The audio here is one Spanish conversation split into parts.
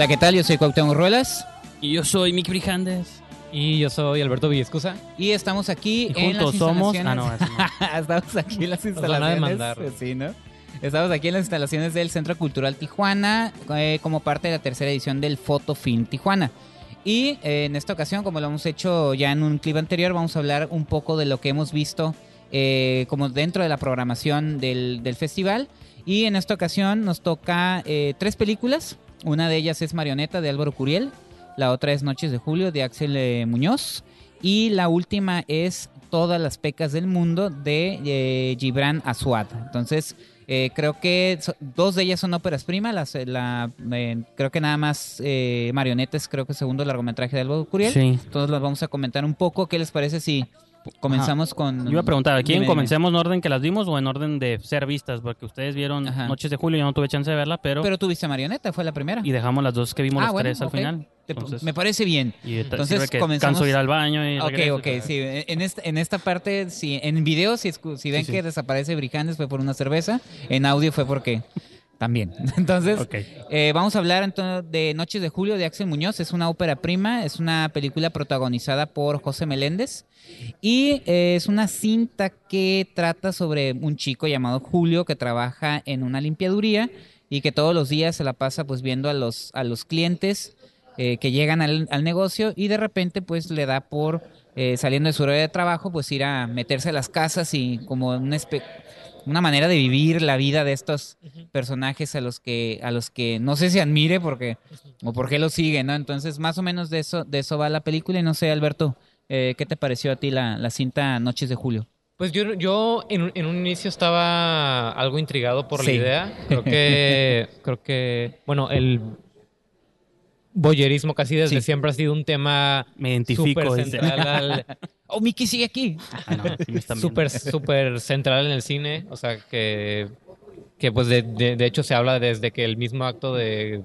Hola, ¿qué tal? Yo soy Cuauhtémoc Ruelas. Y yo soy Mick Brijandes. Y yo soy Alberto Villescusa. Y estamos aquí Y en las juntos somos. instalaciones... Ah, no, eso no. estamos aquí en las van a instalaciones... demandar. Sí, ¿no? Estamos aquí en las instalaciones del Centro Cultural Tijuana eh, como parte de la tercera edición del Fotofilm Tijuana. Y eh, en esta ocasión, como lo hemos hecho ya en un clip anterior, vamos a hablar un poco de lo que hemos visto eh, como dentro de la programación del, del festival. Y en esta ocasión nos toca eh, tres películas. Una de ellas es Marioneta de Álvaro Curiel. La otra es Noches de Julio de Axel eh, Muñoz. Y la última es Todas las pecas del mundo de eh, Gibran Aswad. Entonces, eh, creo que so- dos de ellas son óperas primas. Las, eh, la, creo que nada más Marioneta es creo que segundo largometraje de Álvaro Curiel. Sí. Entonces las vamos a comentar un poco. ¿Qué les parece si comenzamos con... Yo iba a preguntar, ¿a quién comencemos en orden que las vimos o en orden de ser vistas? Porque ustedes vieron Ajá. Noches de Julio, yo no tuve chance de verla, pero... Pero tuviste Marioneta, fue la primera. y dejamos las dos que vimos Ah, las bueno, tres al ok. final. Entonces, me parece bien. y entonces que comenzamos- canso ir al baño y Ok, regreso, ok, pero- sí. En esta, en esta parte, sí, en video, si, si ven Sí, sí. que desaparece Brijandes fue por una cerveza. En audio fue porque también. Entonces, eh, vamos a hablar entonces de Noches de Julio de Axel Muñoz. Es una ópera prima, es una película protagonizada por José Meléndez. Y eh, es una cinta que trata sobre un chico llamado Julio que trabaja en una limpiaduría y que todos los días se la pasa pues viendo a los, a los clientes eh, que llegan al, al negocio y de repente pues le da por eh, saliendo de su hora de trabajo pues ir a meterse a las casas y como una, espe- una manera de vivir la vida de estos personajes a los que a los que no sé si admire porque o por qué lo sigue, ¿no? Entonces más o menos de eso de eso va la película y no sé Alberto eh, ¿qué te pareció a ti la, la cinta Noches de Julio? Pues yo, yo en, un- en un inicio estaba algo intrigado por Sí. la idea. Creo que, creo que, bueno, el boyerismo casi desde Sí. siempre ha sido un tema Me identifico. central al, Oh, Mickey sigue aquí. Ah, no, súper, súper central en el cine. O sea, que, que pues de, de- de hecho se habla desde que el mismo acto de,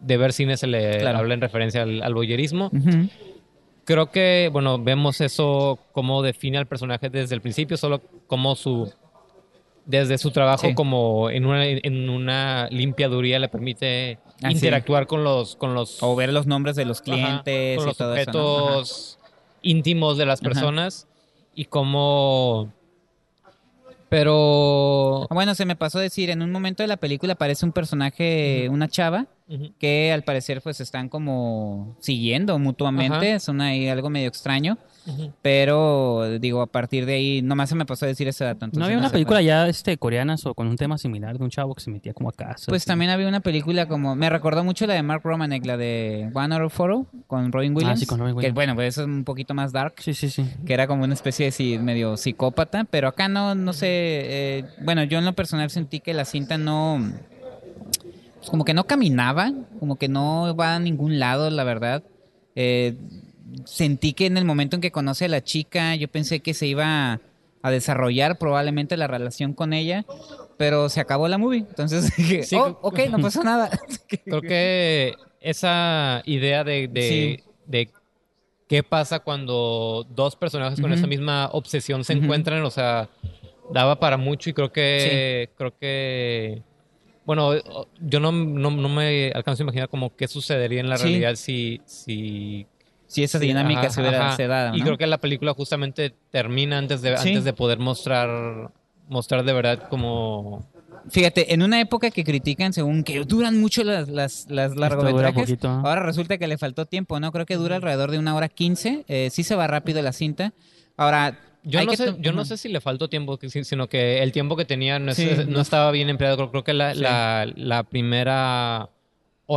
de ver cine se le Claro. habla en referencia al, al boyerismo. Creo que, bueno, vemos eso, cómo define al personaje desde el principio, solo como su. Desde su trabajo Sí. como en una, en una limpiaduría le permite Ah, sí. interactuar con los. Con los O ver los nombres de los ajá, clientes con y los todo eso. ¿no? Íntimos de las Ajá. personas y cómo. Pero. Bueno, se me pasó a decir, en un momento de la película aparece un personaje, una chava, que al parecer pues están como siguiendo mutuamente, son ahí algo medio extraño, Pero digo, a partir de ahí, nomás se me pasó a decir ese dato. ¿No había una película ya este, coreana o con un tema similar de un chavo que se metía como a casa? Pues también había una película como, me recordó mucho la de Mark Romanek, la de One of Photo, con Robin Williams. Ah, sí, con Robin Que Williams. bueno, pues eso es un poquito más dark. Sí, sí, sí. que era como una especie de sí, medio psicópata, pero acá no, no sé, eh, bueno, yo en lo personal sentí que la cinta no, pues como que no caminaba, como que no va a ningún lado, la verdad. Eh, sentí que en el momento en que conoce a la chica, yo pensé que se iba a desarrollar probablemente la relación con ella, pero se acabó la movie, entonces dije, Sí, oh, ok, no pasó nada. Creo que esa idea de, de, Sí. de qué pasa cuando dos personajes con esa misma obsesión se encuentran, o sea, daba para mucho y creo que creo que bueno, yo no, no, no me alcanzo a imaginar como qué sucedería en la realidad si si si esa Sí, dinámica ajá, se hubiera ajá. se dado, Y creo que la película justamente termina antes de Sí. antes de poder mostrar mostrar de verdad como Fíjate, en una época que critican según que duran mucho las, las, largometrajes, ahora resulta que le faltó tiempo, ¿no? Creo que dura alrededor de una hora quince, eh, sí se va rápido la cinta. Ahora, Yo, no sé, yo no sé si le faltó tiempo, sino que el tiempo que tenía no, es- Sí, no no. estaba bien empleado. Creo, creo que la, Sí. la, la primera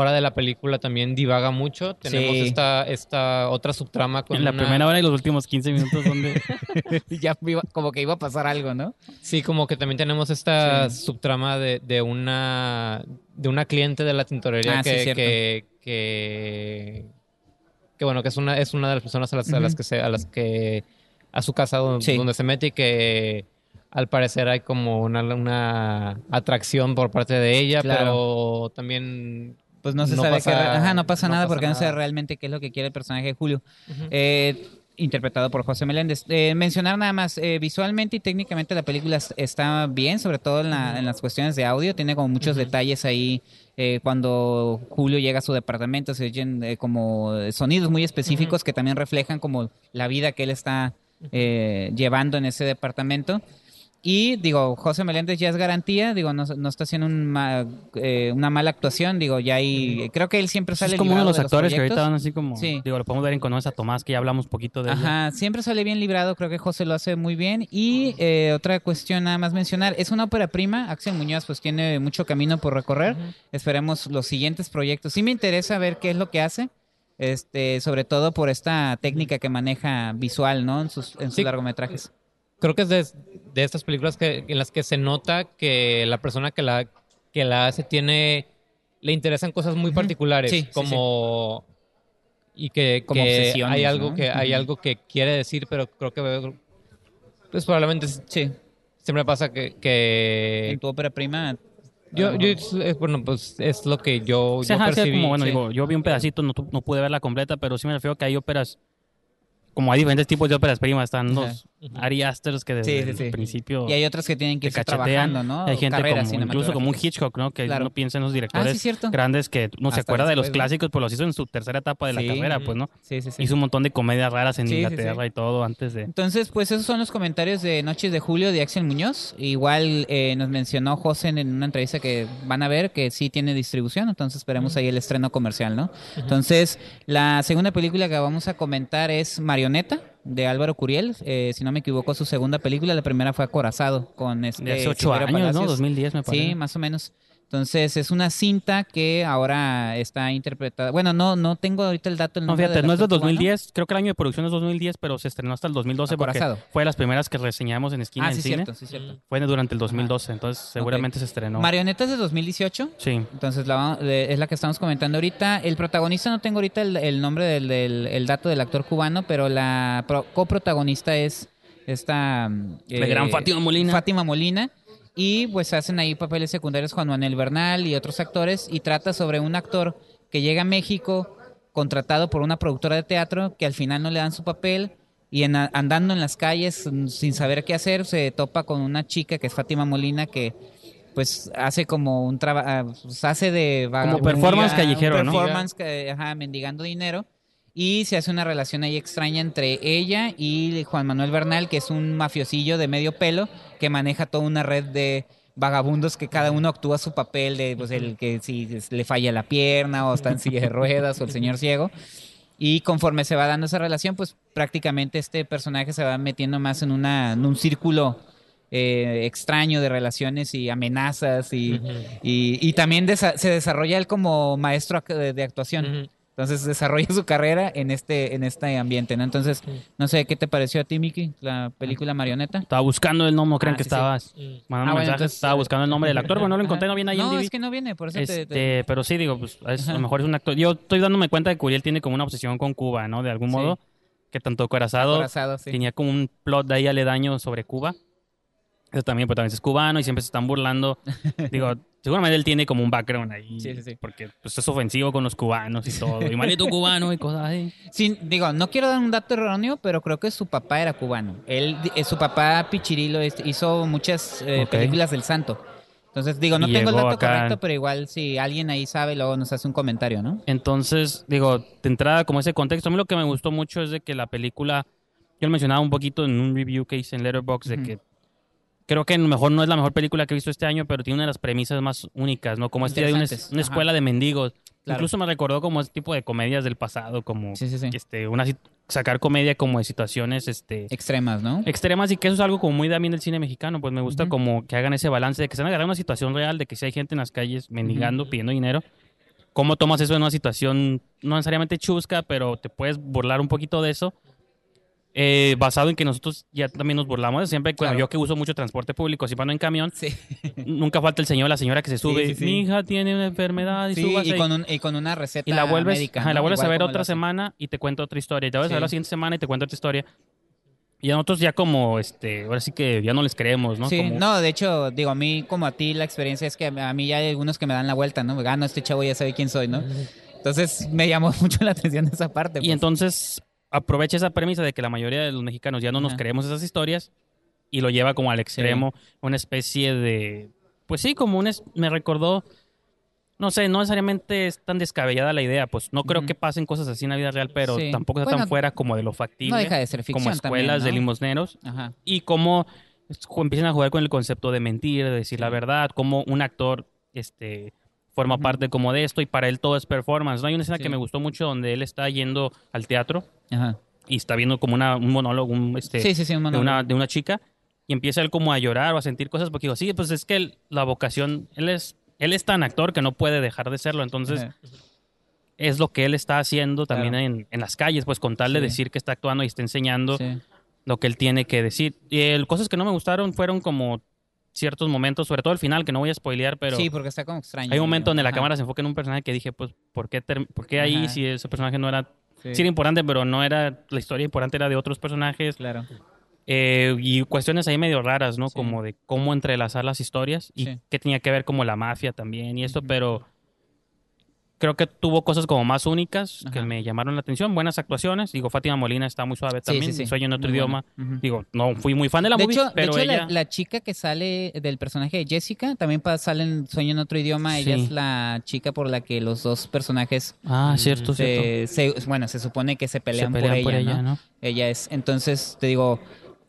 hora de la película también divaga mucho. Tenemos Sí. esta, esta otra subtrama con En la una- primera hora y los últimos 15 minutos donde... ya iba- como que iba a pasar algo, ¿no? Sí, como que también tenemos esta Sí. subtrama de, de una de una cliente de la tintorería Ah, que, que, que que bueno que es una es una de las personas a las, a las Ujú. que se a las que a su casa donde, Sí. donde se mete y que al parecer hay como una, una atracción por parte de ella, Claro. pero también Pues no se No sabe pasa- Ajá, no pasa no nada pasa porque no sé nada. realmente qué es lo que quiere el personaje de Julio. Eh, interpretado por José Meléndez. Eh, mencionar nada más, eh, visualmente y técnicamente la película es- está bien, sobre todo en, la- en las cuestiones de audio, tiene como muchos detalles ahí. eh, cuando Julio llega a su departamento se oyen eh, como sonidos muy específicos que también reflejan como la vida que él está eh, llevando en ese departamento. Y digo, José Meléndez ya es garantía, digo, no, no está haciendo un ma- eh, una mala actuación, digo, ya hay, creo que él siempre sale es como uno de los actores que ahorita van así como. Sí. Digo, lo podemos ver en Conoce a Tomás, que ya hablamos poquito de él. Ajá, siempre sale bien librado, creo que José lo hace muy bien. Y eh, otra cuestión nada más mencionar, es una ópera prima, Axel Muñoz pues tiene mucho camino por recorrer, esperemos los siguientes proyectos. Sí me interesa ver qué es lo que hace, este, sobre todo por esta técnica que maneja visual, ¿no? En sus, en sus Sí. largometrajes. Creo que es de, de estas películas que, en las que se nota que la persona que la, que la hace tiene. le interesan cosas muy particulares. Sí, sí, como. Y que, Como que obsesiones, hay algo ¿no? que hay algo que quiere decir, pero creo que pues probablemente Sí, siempre pasa que, que en tu ópera prima. yo, yo es- bueno pues es lo que yo, Sí, yo ajá, sí, percibí. como, bueno, sí. digo, yo vi un pedacito, no, no pude verla completa, pero sí me refiero que hay óperas, como hay diferentes tipos de óperas primas, están los Ari Asters que desde Sí, sí, sí. el principio Y hay otras que tienen que cachetean, trabajando, ¿no? hay gente Carreras como, incluso como un. Hitchcock, ¿no? Que Claro. uno piensa en los Ah, directores grandes que no se acuerda de los clásicos, pues los hizo en su tercera etapa de la carrera, pues, ¿no? Sí, sí, sí. Hizo un montón de comedias raras en Inglaterra y todo antes de... Entonces, pues esos son los comentarios de Noches de Julio de Axel Muñoz. Igual eh, nos mencionó José en una entrevista que van a ver que sí tiene distribución, entonces esperemos ahí el estreno comercial, ¿no? Entonces, la segunda película que vamos a comentar es Marioneta de Álvaro Curiel, eh, si no me equivoco, su segunda película, la primera fue Acorazado con este De hace ocho Silverio años, ¿no? Palacios. 2010 me parece. Sí, más o menos. Entonces, es una cinta que ahora está interpretada. Bueno, no no tengo ahorita el dato. El No, nombre fíjate, del no es de actor cubano. 2010, creo que el año de producción es 2010, pero se estrenó hasta el 2012 porque Acorazado. fue de las primeras que reseñamos en esquina Ah, en sí, cine. cierto, sí, cierto. Fue durante el 2012, entonces seguramente se estrenó. Marioneta es de 2018. Sí. Entonces la, va- de- es la que estamos comentando ahorita. El protagonista no tengo ahorita el, el nombre del, del- el dato del actor cubano, pero la pro- coprotagonista es esta mm, La gran Fátima Molina. Fátima Molina. Y pues hacen ahí papeles secundarios Juan Manuel Bernal y otros actores. Y trata sobre un actor que llega a México contratado por una productora de teatro que al final no le dan su papel. Y en- andando en las calles mm, sin saber qué hacer, se topa con una chica que es Fátima Molina que pues hace como un trabajo, hace de vagabunda, performance un callejero, ¿no? performance que, ajá, mendigando dinero y se hace una relación ahí extraña entre ella y Juan Manuel Bernal, que es un mafiosillo de medio pelo que maneja toda una red de vagabundos que cada uno actúa su papel de pues el que si le falla la pierna o está en silla de ruedas o el señor ciego. Y conforme se va dando esa relación, pues prácticamente este personaje se va metiendo más en, una, en un círculo eh, extraño de relaciones y amenazas y, y, y también desa- se desarrolla él como maestro de, de actuación. Entonces desarrolla su carrera en este, en este ambiente, ¿no? Entonces, no sé, ¿qué te pareció a ti, Miki, la película Marioneta? Estaba buscando el nombre, no crean Ah, que sí, sí. estabas mandando Ah, bueno, mensajes, entonces, estaba buscando el nombre del actor, pero no lo encontré, no viene ahí en No, es que no viene, por eso te- te, Este, pero sí, digo, pues es- a lo mejor es un actor. Yo estoy dándome cuenta de que Uriel tiene como una obsesión con Cuba, ¿no? De algún Sí. modo. Que tanto Corazado acorazado, sí. tenía como un plot de ahí aledaño sobre Cuba. Eso también, pues también es cubano y siempre se están burlando. Digo, seguramente él tiene como un background ahí. Sí, sí, sí. Porque pues, es ofensivo con los cubanos y todo. Y maldito cubano y cosas así. Sí, digo, no quiero dar un dato erróneo, pero creo que su papá era cubano. Él, eh, su papá Pichirilo este, hizo muchas eh, Ok. películas del Santo. Entonces, digo, no tengo el dato acá- correcto, pero igual si alguien ahí sabe, luego nos hace un comentario, ¿no? Entonces, digo, de entrada, como ese contexto, a mí lo que me gustó mucho es de que la película, yo lo mencionaba un poquito en un review que hice en Letterboxd, de Ujú. que creo que a lo mejor no es la mejor película que he visto este año, pero tiene una de las premisas más únicas, ¿no? Como esta idea de una, una escuela de mendigos. Claro. Incluso me recordó como ese tipo de comedias del pasado, como Sí, sí, sí. este, una, sacar comedia como de situaciones este, Extremas, ¿no? extremas y que eso es algo como muy también del cine mexicano, pues me gusta como que hagan ese balance de que se van a agarrar una situación real, de que si hay gente en las calles mendigando, pidiendo dinero, ¿cómo tomas eso en una situación no necesariamente chusca, pero te puedes burlar un poquito de eso? Eh, basado en que nosotros ya también nos burlamos siempre, bueno, Claro. yo que uso mucho transporte público, si van en camión, Sí. nunca falta el señor o la señora que se sube, sí, sí. mi hija tiene una enfermedad y súbase y ahí". con, un- y con una receta y la vuelves, médica, ajá, ¿no? la vuelves a ver otra semana y te cuenta otra historia. Y te vuelves a ver la siguiente semana y te cuenta otra historia. Y a nosotros ya como, este, ahora sí que ya no les creemos, ¿no? Sí, Como- no, de hecho, digo, a mí como a ti la experiencia es que a mí ya hay algunos que me dan la vuelta, ¿no? Ah, no, este chavo ya sabe quién soy, ¿no? Entonces me llamó mucho la atención esa parte. Y pues. entonces, aprovecha esa premisa de que la mayoría de los mexicanos ya no nos creemos esas historias y lo lleva como al extremo, una especie de, pues sí, como un, es- me recordó, no sé, no necesariamente es tan descabellada la idea, pues no creo que pasen cosas así en la vida real, pero Sí. tampoco está Bueno, tan fuera como de lo factible, No deja de ser ficción como escuelas de también, ¿no? limosneros Ajá. y cómo empiezan a jugar con el concepto de mentir, de decir la verdad, cómo un actor este forma parte como de esto y para él todo es performance. ¿no? Hay una escena Sí. que me gustó mucho donde él está yendo al teatro Ajá. y está viendo como una, un monólogo un, este, Sí, sí, de, una, de una chica y empieza él como a llorar o a sentir cosas porque digo, sí, pues es que él- la vocación, él es, él es tan actor que no puede dejar de serlo, entonces Ajá. es lo que él está haciendo también Claro. en, en las calles, pues con tal de decir que está actuando y está enseñando lo que él tiene que decir. Y el, cosas que no me gustaron fueron como ciertos momentos, sobre todo el final, que no voy a spoilear, pero sí, porque está como extraño. hay un momento donde la Ajá. cámara se enfoca en un personaje que dije, pues, ¿por qué, por qué ahí Ajá. si ese personaje no era... Sí, Sí era importante, pero no era... La historia importante era de otros personajes. claro. Eh, y cuestiones ahí medio raras, ¿no? Sí. Como de cómo entrelazar las historias y Sí. que tenía que ver como la mafia también y esto, pero creo que tuvo cosas como más únicas que me llamaron la atención, buenas actuaciones. Digo, Fátima Molina está muy suave también, sí, en otro Muy idioma. Digo, no fui muy fan de la de movie, hecho, de pero hecho, ella... la, la chica que sale del personaje de Jessica también sale en Sueño en otro idioma. Ella es la chica por la que los dos personajes Ah, cierto, cierto. se, se- bueno, se supone que se Se pelean, por, ella, ¿no? ¿no? Ella es, entonces te digo,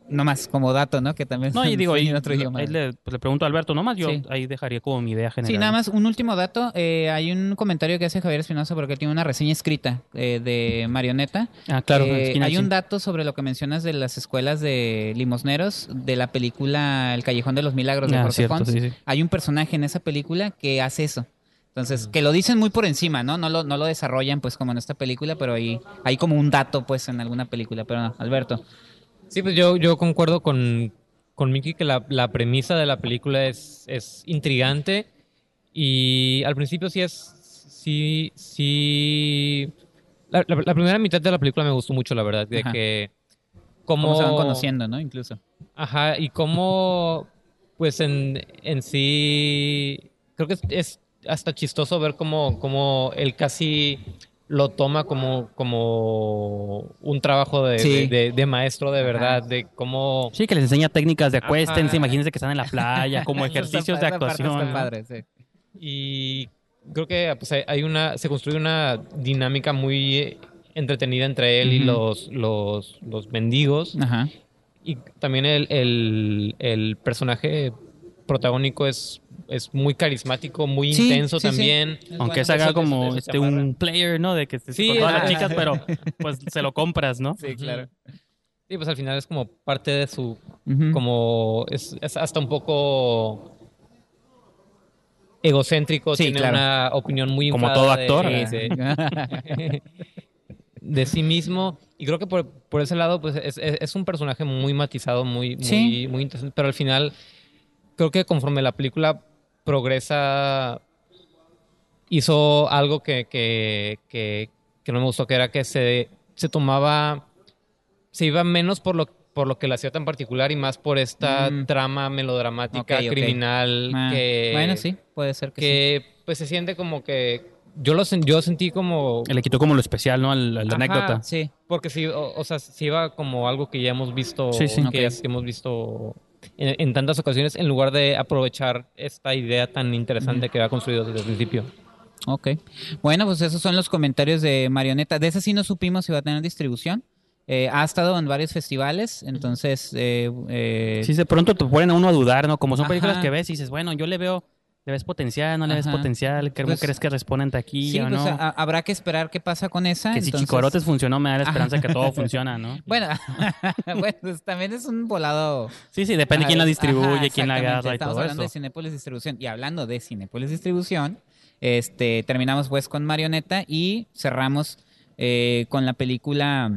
nomás como dato, ¿no? Que también No, y digo, ahí, en otro idioma. ahí le, le pregunto a Alberto nomás, yo Sí. ahí dejaría como mi idea general. Sí, nada más un último dato. eh, hay un comentario que hace Javier Espinosa porque tiene una reseña escrita eh, de Marioneta. Ah, claro, Eh, hay un dato sobre lo que mencionas de las escuelas de limosneros de la película El Callejón de los Milagros de Ah, Jorge cierto, Pons. sí, sí. Hay un personaje en esa película que hace eso. Entonces, que lo dicen muy por encima, ¿no? No lo, no lo desarrollan pues como en esta película, pero hay, hay como un dato pues en alguna película. Pero no, Alberto. Sí, pues yo, yo concuerdo con, con Miki que la, la premisa de la película es, es intrigante y al principio sí es, sí, sí, la, la- la primera mitad de la película me gustó mucho, la verdad, de Ajá. que Cómo cómo, se van conociendo, ¿no? Incluso. Ajá, y cómo, pues en, en sí, creo que es, es hasta chistoso ver cómo, cómo él casi lo toma como, como un trabajo de, Sí. de- de- de maestro de Ajá. verdad, de cómo... Sí, que les enseña técnicas de acuéstense, Ajá. imagínense que están en la playa, como ejercicios de actuación. Padre, sí. Y creo que pues, hay- una, se construye una dinámica muy entretenida entre él y los, los mendigos. Ajá. Y también el, el, el personaje protagónico es, es muy carismático, muy Sí, intenso sí, sí. también. Es Aunque bueno. se haga como este, un player, ¿no? De que estés Sí, con todas las chicas, pero pues se lo compras, ¿no? Sí, claro. Y pues al final es como parte de su, como, es, es hasta un poco egocéntrico, Sí, tiene claro. una opinión muy Como todo de- actor. de- de sí mismo. Y creo que por, por ese lado, pues es, es- es un personaje muy matizado, muy, muy, Sí. muy interesante. Pero al final, creo que conforme la película progresa, hizo algo que, que, que, que no me gustó, que era que se, se tomaba, se iba menos por lo, por lo que la hacía tan particular y más por esta Mm. trama melodramática, criminal, Ah, que, bueno, sí, puede ser que, sí. que pues se siente como que yo lo sen- yo sentí como Le quitó como lo especial, ¿no? Al- a la Ajá. anécdota. Sí, porque sí o, o sea sí iba como algo que ya hemos visto Sí, sí. que, que hemos visto en, en tantas ocasiones en lugar de aprovechar esta idea tan interesante que ha construido desde el principio ok. Bueno, pues esos son los comentarios de Marioneta. De esa sí no supimos si va a tener distribución. Eh, ha estado en varios festivales, entonces... Eh, eh, Sí, de pronto te ponen a uno a dudar, ¿no? Como son películas Ajá. que ves y dices, bueno, yo le veo, le ves potencial, no le ves potencial, ¿cómo Pues, crees que responde en sí, taquilla o pues, no? a- habrá que esperar qué pasa con esa. que si entonces- Chicorotes funcionó, me da la esperanza Ajá. que todo funciona, ¿no? Bueno, bueno, pues también es un volado... Sí, sí, depende quién la distribuye, quién la agarra y Estamos todo hablando eso. de Cinépolis Distribución. Y hablando de Cinépolis Distribución, este, terminamos pues con Marioneta y cerramos eh, con la película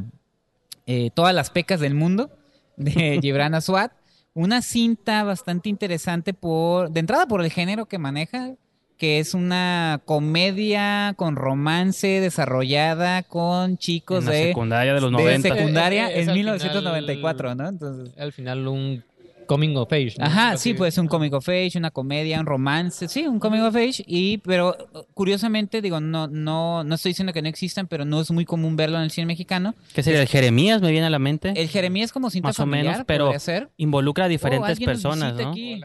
eh, Todas las pecas del mundo de Gibran Aswad. Una cinta bastante interesante por, de entrada por el género que maneja, que es una comedia con romance desarrollada con chicos En la de, secundaria de los de 90. secundaria Eh, es en al 1994, final- ¿no? Entonces, al final un coming of age. ¿no? Ajá, sí, puede ser un comic of age, una comedia, un romance, sí, un comic of age, y pero curiosamente, digo, no, no, no estoy diciendo que no existan, pero no es muy común verlo en el cine mexicano. ¿Qué sería? ¿El Jeremías me viene a la mente? El Jeremías como cinta Más o menos, pero ser. Involucra a Oh, diferentes personas, ¿no? aquí.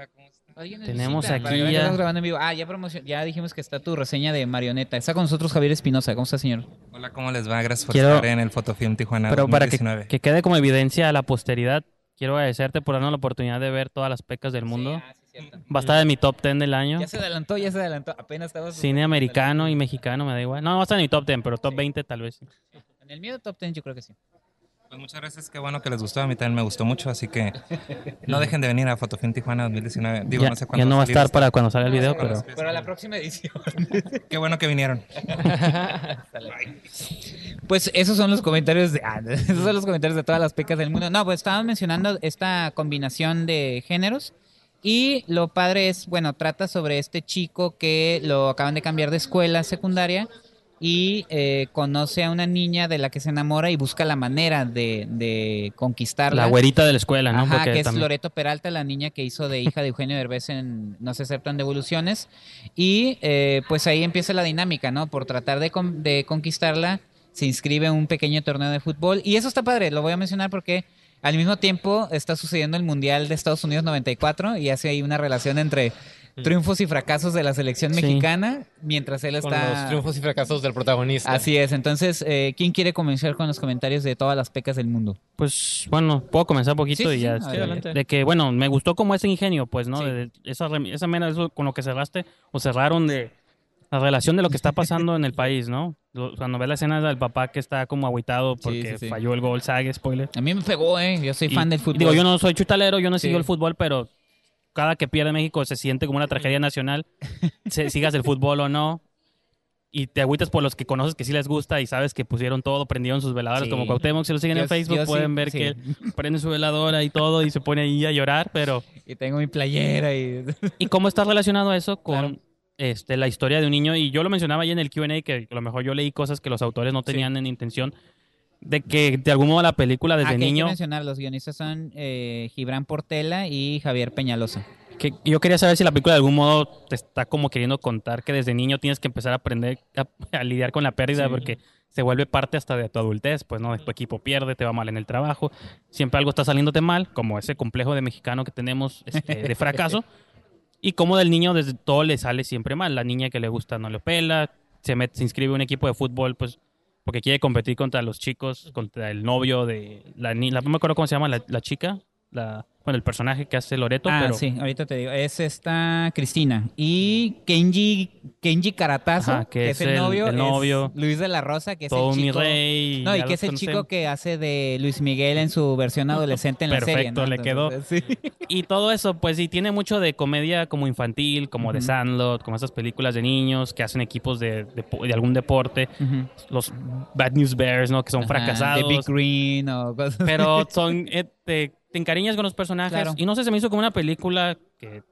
Tenemos visita, aquí ya- grabando en vivo. Ah, ya, promocion- ya dijimos que está tu reseña de Marioneta. Está con nosotros Javier Espinosa. ¿Cómo está, señor? Hola, ¿cómo les va? Gracias por Quiero- estar en el Fotofilm Tijuana Pero para que, 2019. que quede como evidencia a la posteridad, quiero agradecerte por darnos la oportunidad de ver todas las pecas del mundo. Va a estar en mi top 10 del año. Ya se adelantó, ya se adelantó. Apenas estaba... Cine americano y mexicano, me da igual. No, va a estar en mi top 10, pero top 20 tal vez. En el mío top 10 yo creo que sí. Pues muchas gracias, qué bueno que les gustó. A mí también me gustó mucho, así que no dejen de venir a Fotofilm Tijuana 2019. Digo, ya, no sé ya cuándo no va a estar para cuando salga el video, sí, pero... para Pero la próxima edición. Qué bueno que vinieron. Pues esos son los comentarios de ah, esos son los comentarios de todas las pecas del mundo. No, pues estaban mencionando esta combinación de géneros y lo padre es, bueno, trata sobre este chico que lo acaban de cambiar de escuela secundaria y eh, conoce a una niña de la que se enamora y busca la manera de, de conquistarla. La güerita de la escuela, ¿no? Ajá, Porque que es también- Loreto Peralta, la niña que hizo de hija de Eugenio Derbez en No se aceptan devoluciones. Y eh, pues ahí empieza la dinámica, ¿no? Por tratar de, con- de conquistarla, se inscribe en un pequeño torneo de fútbol. Y eso está padre, lo voy a mencionar porque al mismo tiempo está sucediendo el Mundial de Estados Unidos 94 y hace ahí una relación entre triunfos y fracasos de la selección Sí. mexicana mientras él Con está... los triunfos y fracasos del protagonista. Así es, entonces, eh, ¿quién quiere comenzar con los comentarios de todas las pecas del mundo? Pues bueno, puedo comenzar un poquito Sí, y sí, ya. sí, este, de que, bueno, me gustó como ese ingenio, pues, ¿no? Sí. De, esa, esa mera, eso con lo que cerraste, o cerraron de la relación de lo que está pasando en el país, ¿no? Cuando ves la escena del papá que está como agüitado porque sí, sí. falló el gol, sague, spoiler. A mí me pegó, ¿eh? Yo soy Y- fan del fútbol. Digo, yo no soy chutalero, yo no Sí. sigo el fútbol, pero cada que pierde México se siente como una tragedia nacional, se- sigas el fútbol o no. Y te agüitas por los que conoces que sí les gusta y sabes que pusieron todo, prendieron sus veladoras Sí. como Cuauhtémoc, si lo siguen Yo- en Facebook sí, pueden ver sí. que él prende su veladora y todo y se pone ahí a llorar, pero... Y tengo mi playera y... ¿Y cómo está relacionado eso con Claro. este, la historia de un niño? Y yo lo mencionaba ahí en el Q&A, que a lo mejor yo leí cosas que los autores no tenían en intención, de que de algún modo la película desde Ah, que hay que niño... mencionar, los guionistas son eh, Gibran Portela y Javier Peñalosa. Que yo quería saber si la película de algún modo te está como queriendo contar que desde niño tienes que empezar a aprender a, a lidiar con la pérdida Sí. porque se vuelve parte hasta de tu adultez, pues no, tu equipo pierde, te va mal en el trabajo, siempre algo está saliéndote mal, como ese complejo de mexicano que tenemos este, de fracaso, y como del niño desde todo le sale siempre mal, la niña que le gusta no le pela, se, met- se inscribe en un equipo de fútbol pues porque quiere competir contra los chicos, contra el novio de la niña, no me acuerdo cómo se llama la, la chica, la, bueno, el personaje que hace Loreto, ah, pero... sí, ahorita te digo. Es esta Cristina. Y Kenji, Kenji Caratazo, Ajá, que, es el, novio. el es novio. Luis de la Rosa, que es todo el mi chico... rey. No, y que es el chico que hace de Luis Miguel en su versión adolescente en la serie. Perfecto, ¿no? le quedó. Entonces, sí. Y todo eso, pues sí, tiene mucho de comedia como infantil, como de Ujú. Sandlot, como esas películas de niños que hacen equipos de, de, de algún deporte. Los Bad News Bears, ¿no? Que son Ajá, fracasados. De Big Green o cosas pero son, eh, te, encariñas con los personajes. Claro. Y no sé, se me hizo como una película que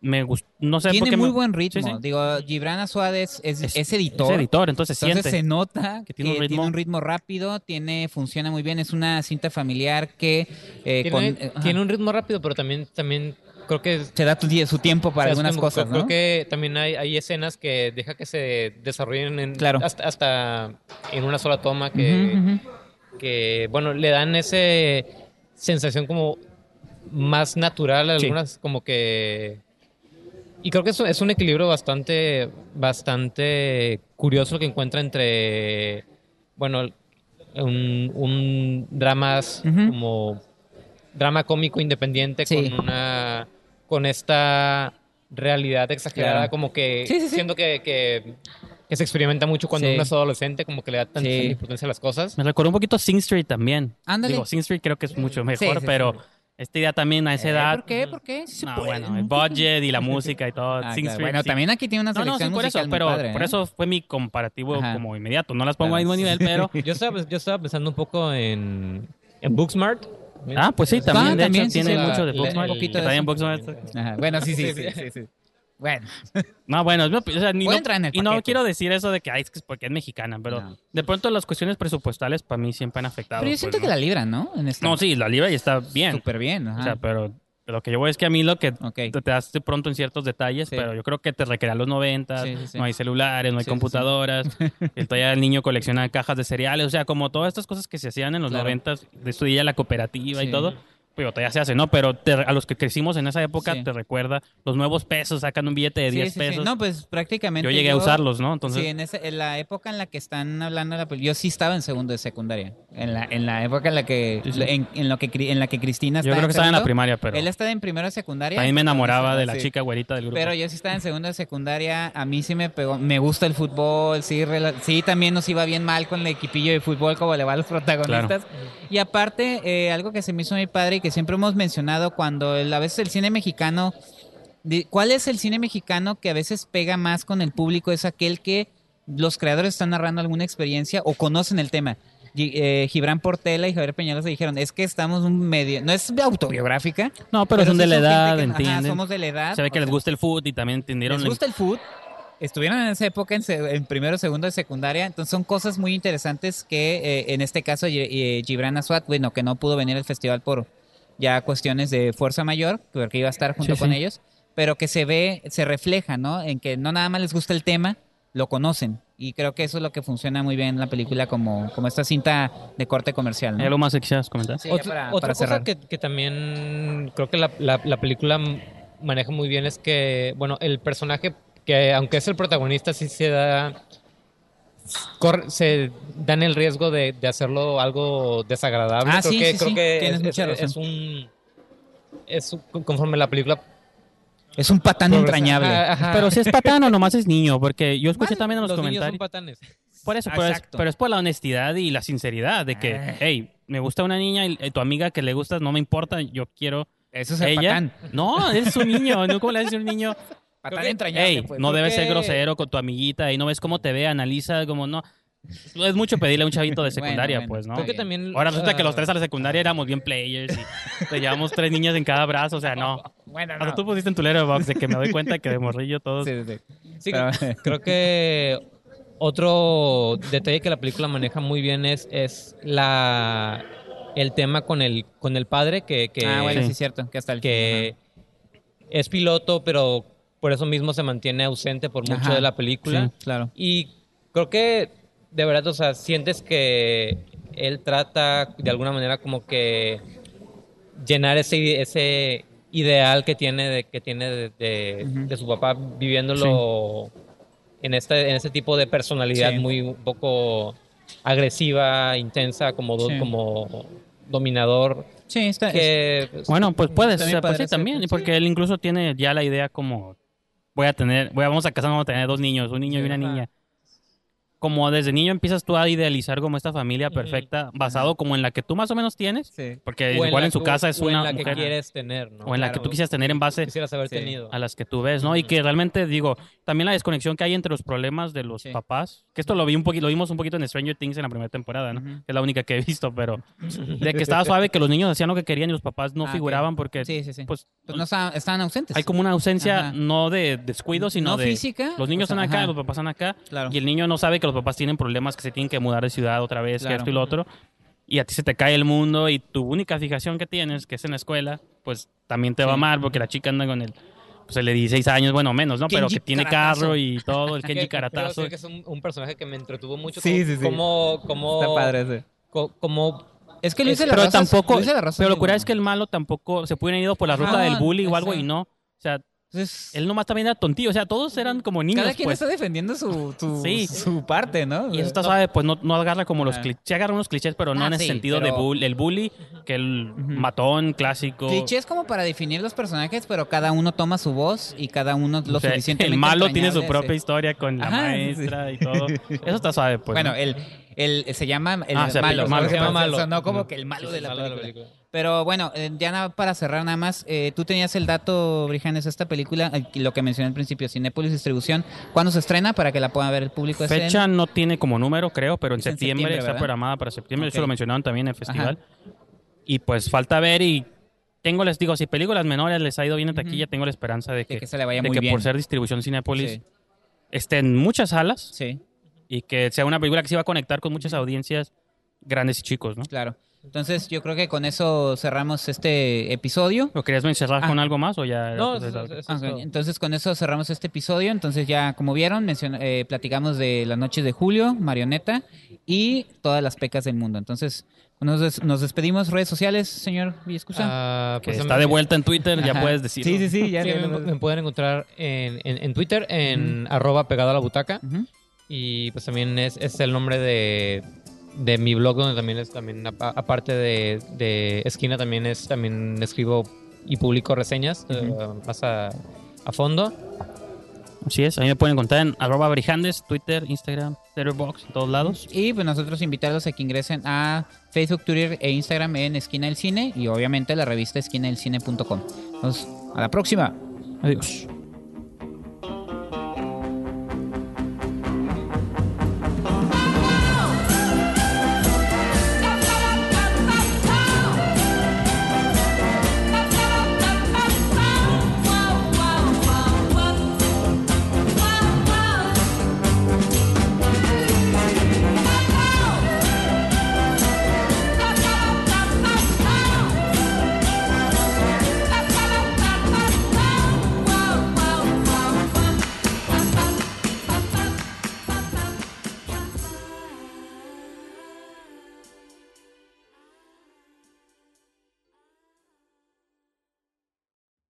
me gustó. No sé por Tiene qué muy me- buen ritmo. Sí, sí. Digo, Gibran Suárez es, Es- es editor. Es editor, entonces Entonces siente. se nota que que, tiene tiene, un un ritmo. rápido, tiene, funciona muy bien, es una cinta familiar que eh, Tiene, con- eh, tiene un ritmo rápido, pero también, también creo que se da su tiempo para O sea, algunas como- cosas, creo ¿no? que también hay, hay escenas que deja que se desarrollen en, Claro. hasta, hasta en una sola toma que, que, bueno, le dan ese sensación como más natural, Sí. algunas como que... Y creo que es, un- es un equilibrio bastante, bastante curioso que encuentra entre, bueno, un, un dramas como drama cómico independiente Sí. con una con esta realidad exagerada Claro. como que Sí, siento que, que, que se experimenta mucho cuando Sí. uno es adolescente como que le da tanta Sí. importancia a las cosas Me recordó un poquito Sing Street también. Ándale. Digo, Sing Street creo que es mucho mejor, Sí, sí, sí. pero esta idea también a esa Eh, edad. ¿Por qué? ¿Por qué? Sí se No, bueno, ¿no? el budget y la música y todo. Ah, Sing claro. Street, Bueno, sí. también aquí tiene una No, no, selección sí, por eso, musical muy pero padre, por ¿eh? eso fue mi comparativo Ajá. como inmediato. No las pongo Claro. al mismo nivel, pero. yo estaba yo estaba pensando un poco en en Booksmart Ah, pues sí, también, Ah, de también, hecho, sí, tiene sí, mucho la- de la- Booksmart. un poquito que de también eso. Booksmart. Ajá, Bueno, sí, sí, sí, sí. Bueno, No, bueno, no, o sea, ni no- en el y no quiero decir eso de que ay, es que es porque es mexicana, pero No. de pronto las cuestiones presupuestales para mí siempre han afectado. pero yo pues, siento ¿no? que la libran, ¿no? En esta- No, sí, la libra y está bien. Súper bien, ajá. O sea, pero Lo que yo voy es que a mí lo que te, te das de pronto en ciertos detalles, Sí. pero yo creo que te recrea los 90, Sí, sí, sí. no hay celulares, no hay Sí, sí, sí. computadoras, el, todavía el niño colecciona cajas de cereales, o sea, como todas estas cosas que se hacían en los Claro. 90, de estudiar la cooperativa Sí. y todo, pues todavía se hace, ¿no? Pero te- a los que crecimos en esa época Sí. te recuerda los nuevos pesos, sacan un billete de Sí, 10 sí, sí. pesos. No, pues prácticamente. yo llegué a usarlos, ¿no? Entonces, sí, en, ese- en la época en la que están hablando la yo sí estaba en segundo de secundaria. En la, en la época en la que. En, en lo que, en la que Cristina yo estaba creo que estaba en la primaria, pero Él estaba en primero de secundaria. también me enamoraba de la chica güerita del grupo. Pero yo sí estaba en segundo de secundaria, a mí sí me pegó, me gusta el fútbol, sí, sí también nos iba bien mal con el equipillo de fútbol como le va a los protagonistas. Y aparte, eh, algo que se me hizo muy padre y que siempre hemos mencionado cuando el- a veces el cine mexicano, ¿cuál es el cine mexicano que a veces pega más con el público? Es aquel que los creadores están narrando alguna experiencia o conocen el tema. Eh, Gibran Portela y Javier Peñalosa dijeron, es que estamos un medio, no es autobiográfica, no, pero, son sí de la edad, que- ajá, ¿entienden? somos de la edad. Se ve que les sea, gusta el fútbol y también entendieron les gusta el food. Estuvieron en esa época en, primero, segundo de secundaria. Entonces son cosas muy interesantes que eh, en este caso eh, Gibran Aswat, bueno, que no pudo venir al festival por ya cuestiones de fuerza mayor, porque iba a estar junto Sí, con sí. ellos, pero que se ve, se refleja, ¿no? En que no nada más les gusta el tema, lo conocen. Y creo que eso es lo que funciona muy bien en la película como, como esta cinta de corte comercial, ¿Hay ¿no? algo más que quisieras comentar? Sí, Otra, para- otra para cosa que, que también creo que la, la- la película maneja muy bien es que, bueno, el personaje que aunque es el protagonista sí se da corre- se dan el riesgo de, de hacerlo algo desagradable. Ah, creo sí, que, sí, creo sí, que tienes es, mucha razón. es un es conforme la película Es un patán progresa- entrañable. Ajá, ajá. Pero si es patán o nomás es niño, porque yo escuché Bueno, también en los, los niños comentarios. son patanes. Por eso, pero es, pero es por la honestidad y la sinceridad de que, Ah. hey, me gusta una niña y eh, tu amiga que le gusta no me importa, yo quiero Eso es el ella. patán. No, es un niño, ¿no? ¿Cómo le dices a un niño? Que- entrañable, Hey, pues. no debes ser que- grosero con tu amiguita y no ves cómo te ve, analiza como no. Es mucho pedirle a un chavito de secundaria, bueno. pues, ¿no? Creo que también Ahora resulta que ah, los tres a la secundaria éramos bien players y te llevamos tres niñas en cada brazo, o sea, no. Bueno, Hasta no. tú pusiste en tu letterbox de que me doy cuenta que de morrillo todos... Sí, sí, sí. Sí, Pero- creo que otro detalle que la película maneja muy bien es, es la el tema con el con el padre que, que, ah, bueno, Sí. sí, es cierto. Que hasta el que es piloto, pero por eso mismo se mantiene ausente por mucho Ajá. de la película. Sí, claro. Y creo que de verdad, o sea, sientes que él trata de alguna manera como que llenar ese, ese ideal que tiene de, que tiene de, de- su papá viviéndolo en este, en este tipo de personalidad Sí. muy un poco agresiva, intensa, como, do- como dominador. Sí, está. Que, pues, Bueno, pues puedes, También o sea, pues sí, ser, también, porque él incluso tiene ya la idea como voy a tener, voy a, vamos a casarnos, vamos a tener dos niños, un niño y una Ajá. niña. Como desde niño empiezas tú a idealizar como esta familia perfecta, basado como en la que tú más o menos tienes, Sí. porque o igual en la su que- casa es o una en la que mujer, quieres tener, ¿no? o en la que Claro. tú quisieras tener en base haber Sí. tenido. a las que tú ves, ¿no? Y que realmente digo, también la desconexión que hay entre los problemas de los Sí. papás, que esto lo vi un poquito, lo vimos un poquito en Stranger Things en la primera temporada, ¿no? Que es la única que he visto, pero de que estaba suave que los niños hacían lo que querían y los papás no Ah, figuraban porque Sí, sí, sí. pues Pues no estaban, estaban ausentes. hay como una ausencia Ajá. no de descuido, sino no de física. los niños o sea, están acá, ajá, los papás están acá Claro. y el niño no sabe que los papás tienen problemas que se tienen que mudar de ciudad otra vez, que Claro. esto y lo otro. Y a ti se te cae el mundo y tu única fijación que tienes, que es en la escuela, pues también te va Sí. mal porque la chica anda con el pues el de 16 años, bueno, menos, ¿no? Pero Kenji que tiene carro y todo, el Que- Kenji que creo Caratazo. que es un, un personaje que me entretuvo mucho. Sí, como, sí, sí. Como, como, Está padre ese. co- como Es que Luis Es- de la Pero es- tampoco, Luis de la Rosa pero lo cura es que el malo tampoco se pueden ir ido por la ruta del bully o algo y exacto. no. O sea, Entonces, él nomás también era tontillo. O sea, todos eran como niños, cada quien pues. está defendiendo su, su, Sí. su parte, ¿no? Y eso está suave, pues no, no agarra como los Ah. clichés. Sí agarra unos clichés, pero no Ah, en ese sí, sentido pero- de bull, el bully, que el matón clásico. Clichés como para definir los personajes, pero cada uno toma su voz y cada uno lo O sea, suficientemente el malo tiene su propia sí. historia con la Ajá, maestra y todo. Eso está suave, pues. bueno, ¿no? el, el, se llama el Ah, se malo. malo. Se llama malo. Sonó como que el malo de la malo de la película. Pero bueno, eh, ya nada para cerrar nada más, eh, tú tenías el dato, Brijanes, esta película, eh, lo que mencioné al principio, Cinépolis Distribución, ¿cuándo se estrena para que la pueda ver el público? ¿Es en- Fecha no tiene como número, creo, pero en septiembre, está programada para septiembre. Ok. Eso lo mencionaron también en el festival. Y pues falta ver y tengo, les digo, si películas menores les ha ido bien en taquilla, Ujú. tengo la esperanza de que, de que se le vaya de muy que bien? por ser distribución Cinépolis Sí, esté en muchas salas sí, y que sea una película que se va a conectar con muchas audiencias grandes y chicos, ¿no? claro. Entonces yo creo que con eso cerramos este episodio. ¿O querías cerrar Ah. con algo más o ya? No, pues, eso- algo? eso Ah. Entonces con eso cerramos este episodio. Entonces ya como vieron, mencion- eh, platicamos de las noches de julio, marioneta y todas las pecas del mundo. Entonces nos, des- nos despedimos. Redes sociales, señor Villescusa. Ah, que pues, está me- de vuelta en Twitter, ya puedes decirlo. Sí, sí, sí. Ya, Sí, me, lo- me pueden encontrar en, en- en Twitter, en arroba pegado a la butaca. Y pues también es, es el nombre de, de mi blog, donde también es también, apa- aparte de, de esquina, también es también escribo y publico reseñas eh, más a, a fondo. Así es, a mí me pueden encontrar en arroba brijandes, Twitter, Instagram, Letterboxd, en todos lados. Y pues nosotros invitarlos a que ingresen a Facebook, Twitter e Instagram en Esquina del Cine y obviamente la revista esquinadelcine.com. Entonces, a la próxima. Adiós.